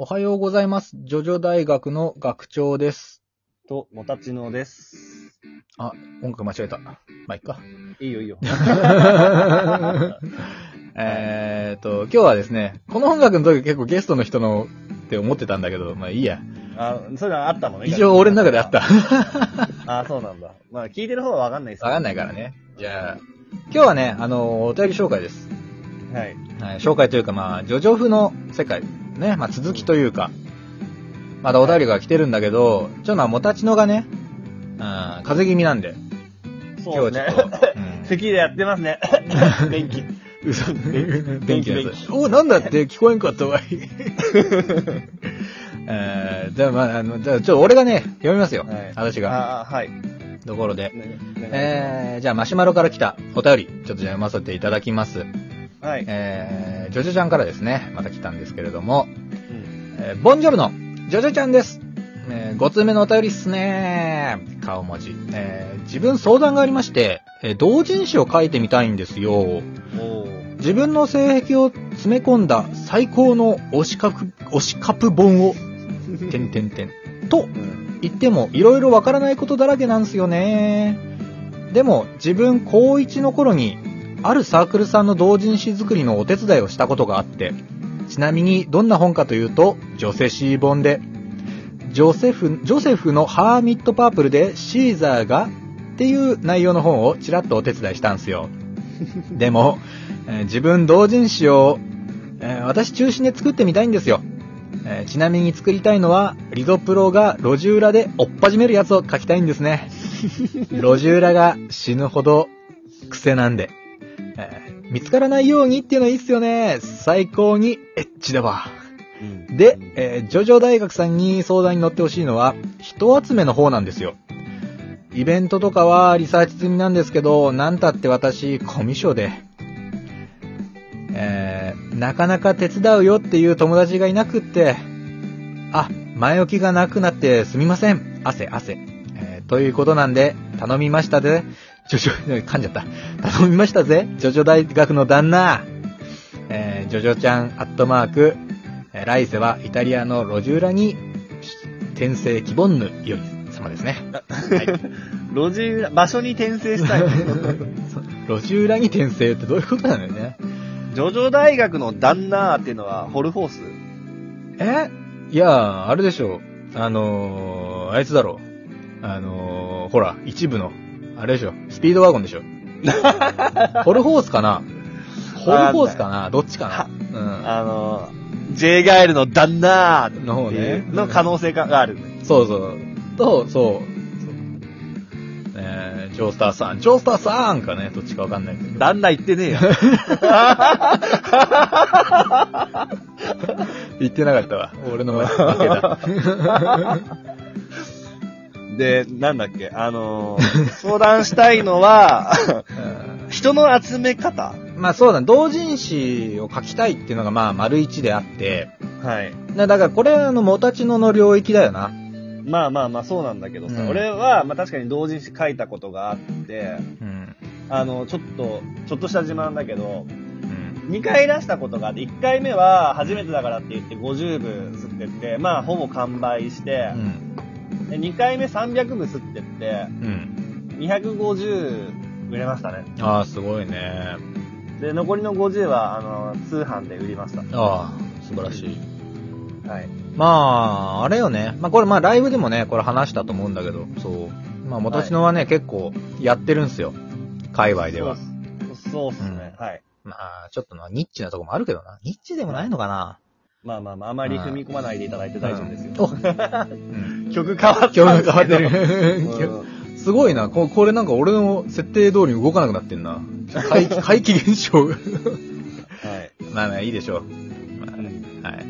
おはようございます。ジョジョ大学の学長です。と、もたちのです。あ、音楽間違えた。まあ、いっか。いいよいいよ。えーっと、今日はですね、この音楽の時結構ゲストの人のって思ってたんだけど、まあいいや。あ、そういうのあったのね。一応俺の中であった。あ、そうなんだ。まあ、聞いてる方はわかんないですわかんないからね。じゃあ、今日はね、あの、お便り紹介です。はい。はい、紹介というか、まあ、ジョジョ風の世界。ね、まあ続きというか、まだお便りが来てるんだけど、ちょっとまあ、もたちのがね、うん、風邪気味なんで、そうね今日はちょっと、うん咳でやってますね。電気。嘘。電電気のやつ。お、なんだって聞こえんかったわい。えー、じゃあまあ、あの、じゃあちょっと俺がね、読みますよ。はい私が。あ、はい。ところで。ねえー、じゃあマシュマロから来たお便り、ちょっとじゃあ読ませていただきます。はい。えー、ジョジョちゃんからですね、また来たんですけれども、うんえーボンジョルノ、ジョジョちゃんです。えー、5通目のお便りっすね顔文字。えー、自分相談がありまして、えー同人誌を書いてみたいんですよ。おー自分の性癖を詰め込んだ最高の推しカプ、推しカプ本を、てんてんてん。とうん。言っても、いろいろわからないことだらけなんすよね。でも、自分高1の頃に、あるサークルさんの同人誌作りのお手伝いをしたことがあって、ちなみにどんな本かというと、ジョセシー本で、ジョセフ、ジョセフのハーミットパープルでシーザーがっていう内容の本をちらっとお手伝いしたんすよ。でも、えー自分同人誌を、えー私中心で作ってみたいんですよ。えーちなみに作りたいのは、リゾプロが路地裏で追っ始めるやつを書きたいんですね。路地裏が死ぬほど癖なんで。えー見つからないようにっていうのはいいっすよね。最高にエッチだわ。うんで、えージョジョ大学さんに相談に乗ってほしいのは、人集めの方なんですよ。イベントとかはリサーチ済みなんですけど、なんたって私、コミュ障で、えーなかなか手伝うよっていう友達がいなくって、あ、前置きがなくなってすみません。汗、汗。えーということなんで、頼みましたぜ。ジョジョ、噛んじゃった。頼みましたぜ。ジョジョ大学の旦那。えージョジョちゃん、アットマーク、えー来世はイタリアの路地裏に、転生希望ぬより様ですね。はい。路地裏、場所に転生したい。路地裏に転生ってどういうことなんだよね。ジョジョ大学の旦那っていうのは、ホルフォース？え？いや、あれでしょ。あのー、あいつだろ。あのー、ほら、一部の、あれでしょ。スピードワゴンでしょ。ホルホースかなホルホースかなどっちかなあの、J ガエルの旦那うん。の方ね。の可能性がある。そうそう。と、そう。えー、ジョースターさん。ジョースターさんかね、どっちかわかんないけど。旦那言ってねえよ。言ってなかったわ。俺の負けだ。で、なんだっけ、あのー 相談したいのは、うん人の集め方まあそうだ、同人誌を書きたいっていうのがまあ丸一であって、はい。だだからこれあの、もたちのの領域だよな。まあまあまあそうなんだけどさ、うん俺は、まあ確かに同人誌書いたことがあって、うん。あの、ちょっと、ちょっとした自慢だけど、うん。2回出したことがあって、1回目は初めてだからって言って50部吸ってって、まあほぼ完売してう、ん。で2回目300部吸ってって、うん。250売れましたね。ああ、すごいね。で、残りの50は、あの、通販で売りました。ああ、素晴らしい。はい。まあ、あれよね。まあこれまあライブでもね、これ話したと思うんだけど、そう。まあ、もたちのはね、結構やってるんすよ。界隈では。そうっすそうっすね、はい。まあ、ちょっとな、ニッチなとこもあるけどな。ニッチでもないのかな。まあまあまあ、あまり踏み込まないでいただいて大丈夫ですよ。曲変わったん今日ですけど。変わってる。うんすごいな。ここれなんか俺の設定通りに動かなくなってんな。怪奇、怪奇現象。はい。まあまあいいでしょう。まあ、はい。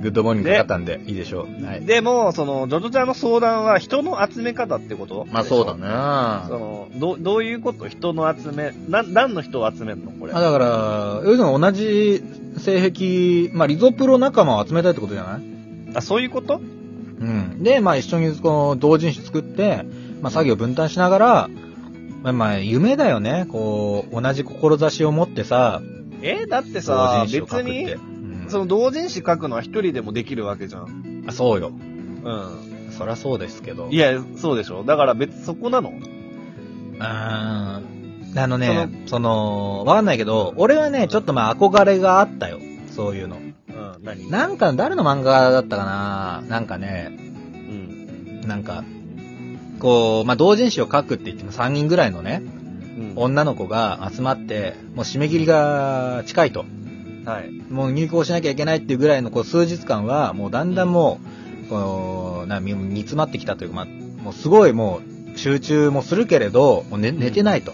グッドモーニングかかったんで、いいでしょう。はい。でも、その、ジョジョちゃんの相談は人の集め方ってこと？まあそうだね。なその、ど、どういうこと？人の集め、な、何の人を集めるの？これ。あだから、要するに同じ性癖、まあリゾプロ仲間を集めたいってことじゃない？あ、そういうこと？うん。で、まあ一緒にこう同人誌作って、まあ作業分担しながら、まあまあ夢だよね。こう、同じ志を持ってさ、えだって同さ人、誌を書くって。別にう、んその同人誌書くのは一人でもできるわけじゃん。あそうよ。うん。そりゃそうですけど。いや、そうでしょ。だから別、そこなの？うーん。あのね、その、わかんないけど、俺はね、ちょっとまあ憧れがあったよ。そういうの。うん、何？なんか、誰の漫画だったかな？なんかね、うん。なんか、こう、まあ、同人誌を書くって言っても3人ぐらいのね、うん。女の子が集まって、もう締め切りが近いと。はい。もう入校しなきゃいけないっていうぐらいのこう数日間は、もうだんだんもう、こう、な、み煮詰まってきたというか、まあ、もうすごいもう集中もするけれど、もう寝寝てないと。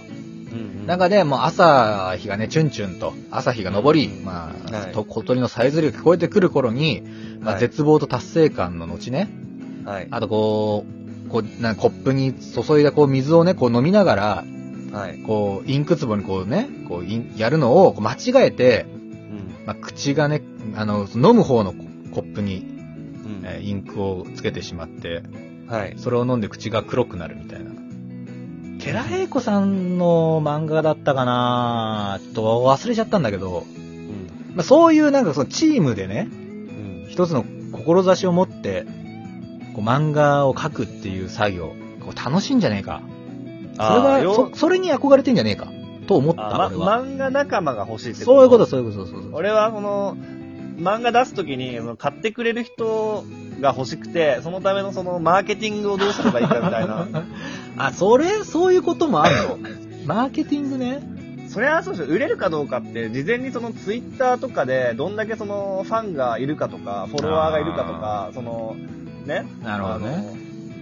うん。中でもう朝日がね、チュンチュンと、朝日が昇り、まあ、はいと小鳥のさえずりが聞こえてくる頃に、まあ、はい絶望と達成感の後ね、はい。あとこう、こう、なコップに注いだこう水をね、こう飲みながら、はい。こう、インク壺にこうね、こうイン、やるのをこう間違えて、うん。まあ、口がね、あの、飲む方のコップに、うん。えーインクをつけてしまって、はい。それを飲んで口が黒くなるみたいな。ケラヘイコさんの漫画だったかなちょっと忘れちゃったんだけど、うん。まあ、そういうなんかそのチームでね、うん。一つの志を持って、こう漫画を描くっていう作業、こう楽しいんじゃねえか。それは、そ、それに憧れてんじゃねえか。と思った、あ、俺は。ま、漫画仲間が欲しいってそういうこと、そういうこと、そうそう。俺はこの、漫画出すときに、買ってくれる人が欲しくて、そのためのそのマーケティングをどうすればいいかみたいな。あ、それ、そういうこともあるの？マーケティングね。それはそうですよ。売れるかどうかって、事前にそのツイッターとかで、どんだけそのファンがいるかとか、フォロワーがいるかとか、その、ね。なるほどね。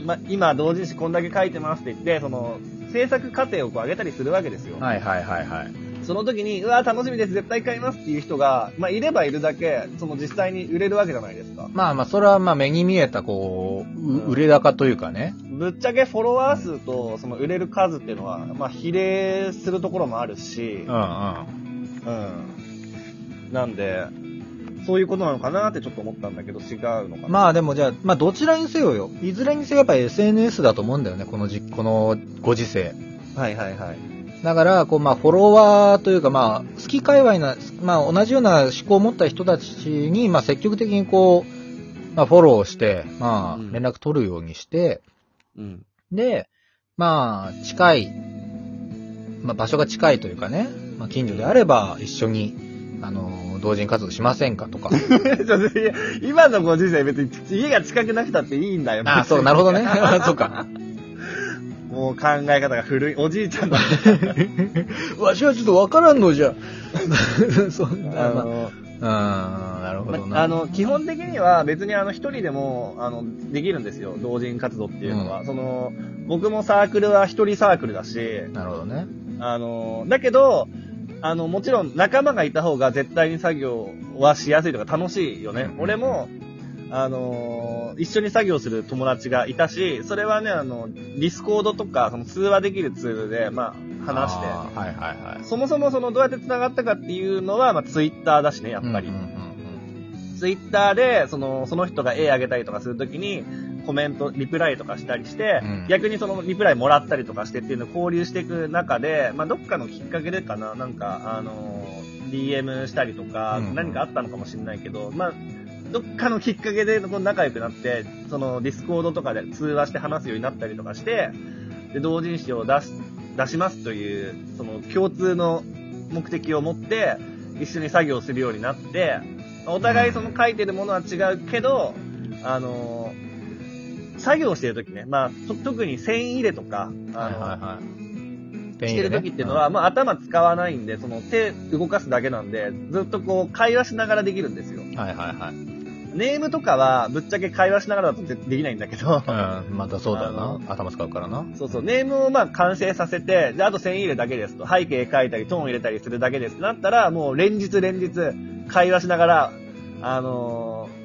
今、今同人誌こんだけ書いてますって言って、その、制作過程をこう上げたりするわけですよ。はいはいはいはい。その時に、うわ、楽しみです、絶対買いますっていう人が、まあ、いればいるだけ、その実際に売れるわけじゃないですか。まあまあ、それはまあ目に見えた、こう、う売れ高というかね。ぶっちゃけフォロワー数と、その売れる数っていうのは、まあ、比例するところもあるしう、んうん。うん。なんで、そういうことなのかなってちょっと思ったんだけど、違うのかな。まあでもじゃあ、まあどちらにせよよ。いずれにせよやっぱり SNS だと思うんだよね、このじ、このご時世。はいはいはい。だから、こう、まあ、フォロワーというか、まあ、好き界隈な、まあ、同じような思考を持った人たちに、まあ、積極的にこう、まあ、フォローして、まあ、うん連絡取るようにして、うん。で、まあ、近い、まあ、場所が近いというかね、まあ、近所であれば、一緒に、あの、同人活動しませんかとか。今のご時世別に家が近くなくたっていいんだよ。あそう、なるほどね。そうか。もう考え方が古い。おじいちゃんだ。わしはちょっとわからんのじゃ。そんな、まあの、あ、うん、なるほどな。まあの、基本的には別にあの一人でも、あの、できるんですよ。同人活動っていうのは。その、僕もサークルは一人サークルだし、なるほどね。あの、だけど、あの、もちろん仲間がいた方が絶対に作業はしやすいとか楽しいよね。うん俺も、あの、一緒に作業する友達がいたし、それはね、あの、ディスコードとか、その通話できるツールで、まあ、話して、はいはいはい。そもそもそのどうやって繋がったかっていうのは、まあ、ツイッターだしね、やっぱり。うんうんうんツイッターで、その、その人が絵あげたりとかするときに、コメント、リプライとかしたりして、うん。逆にそのリプライもらったりとかしてっていうのを交流していく中で、まあ、どっかのきっかけでかな、なんか、あのー DM したりとか、うん何かあったのかもしれないけど、まあ、どっかのきっかけで仲良くなって、そのディスコードとかで通話して話すようになったりとかして、で、同人誌を出す、出しますという、その共通の目的を持って、一緒に作業するようになって、お互いその書いてるものは違うけど、あのー作業してるときね、まあ、と特に線入れとか、あのはいはいはい。してる時っていうのは、まあ頭使わないんで、その手動かすだけなんで、ずっとこう会話しながらできるんですよ。うんはいはいはい。ネームとかはぶっちゃけ会話しながらだとでできないんだけど、うん、またそうだよあな。頭使うからな。そうそう、ネームをまあ完成させて、じゃああと線入れだけですと、背景書いたりトーン入れたりするだけですってなったら、もう連日連日会話しながら、あのー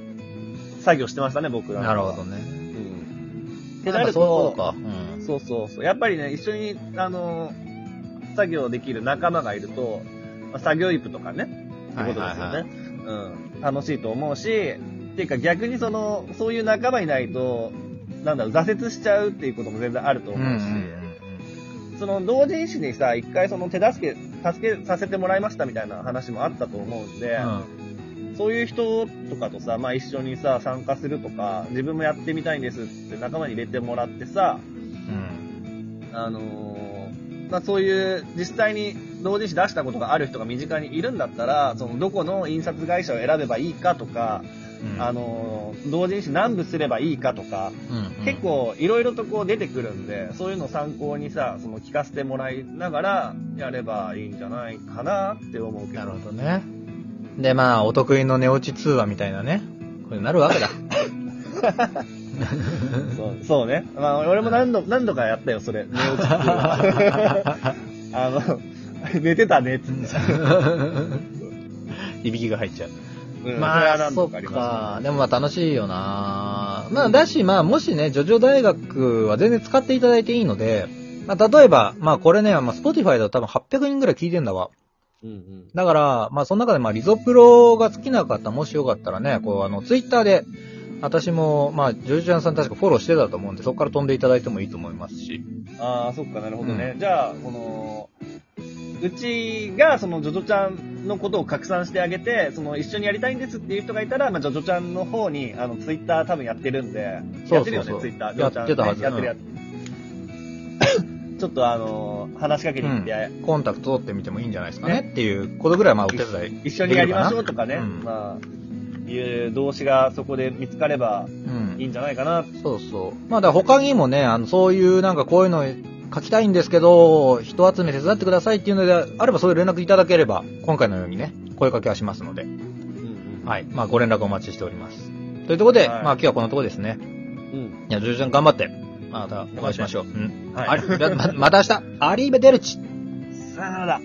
作業してましたね、僕ら。なるほどね。うん。ってなると、そうか。うん。そうそうそう。やっぱりね、一緒に、あのー作業できる仲間がいると、まあ作業イプとかね、ってことですよね。はいはいうん。楽しいと思うし、っていうか逆にその、そういう仲間いないと、なんだろう、挫折しちゃうっていうことも全然あるとうんう思うし、んその同人誌にさ、一回その手助け、助けさせてもらいましたみたいな話もあったと思うんで、うん。そういう人とかとさ、まあ一緒にさ、参加するとか、自分もやってみたいんですって仲間に入れてもらってさ、うん。あのーまあそういう実際に同人誌出したことがある人が身近にいるんだったら、そのどこの印刷会社を選べばいいかとか、うんあ、のー同人誌何部すればいいかとか、うん。結構いろいろとこう出てくるんで、そういうのを参考にさ、その聞かせてもらいながらやればいいんじゃないかなって思うけど。なるほどね。で、まあ、お得意の寝落ち通話みたいなね。これになるわけだ。そうそうね。まあ俺も何度、何度かやったよ、それ。寝落ちっていうのはあの、寝てたねっつって。いびきが入っちゃう。うんまあ、そっ度か。でもまあ楽しいよなまあ、だし、まあ、もしね、ジョジョ大学は全然使っていただいていいので、まあ、例えば、まあ、これね、まあ、スポティファイだと多分800人ぐらい聞いてんだわ。す。うんうん。だから、まあ、その中で、まあ、リゾプロが好きな方、もしよかったらね、こう、あの、ツイッターで、私も、まあ、ジョジョちゃんさん確かフォローしてたと思うんで、そこから飛んでいただいてもいいと思いますし。ああ、そっかなるほどね。じゃあ、この、うちが、その、ジョジョちゃんのことを拡散してあげて、その、一緒にやりたいんですっていう人がいたら、まあ、ジョジョちゃんの方に、あの、ツイッター多分やってるんで、そうそうそうやってるよね、ツイッター。やってたはずねやってるやってる。ちょっとあの、話しかけに行って、コンタクト取ってみてもいいんじゃないですかねっていうことぐらい、まあ、お手伝い。一緒にやりましょうとかね、うんまあ、いう動詞がそこで見つかればうんいいんじゃないかな。そうそう。まあ、だ他にもね、あの、そういうなんかこういうの書きたいんですけど、人集め手伝ってくださいっていうのであれば、そういう連絡いただければ、今回のようにね、声かけはしますので、うんはい。まあ、ご連絡お待ちしております。というところで、はいまあ、今日はこのところですね。うん。うん。いや、ジョジョちゃん頑張って、またお会いしましょう。うん。はいあれ？ままた明日、アリーベデルチさよなら。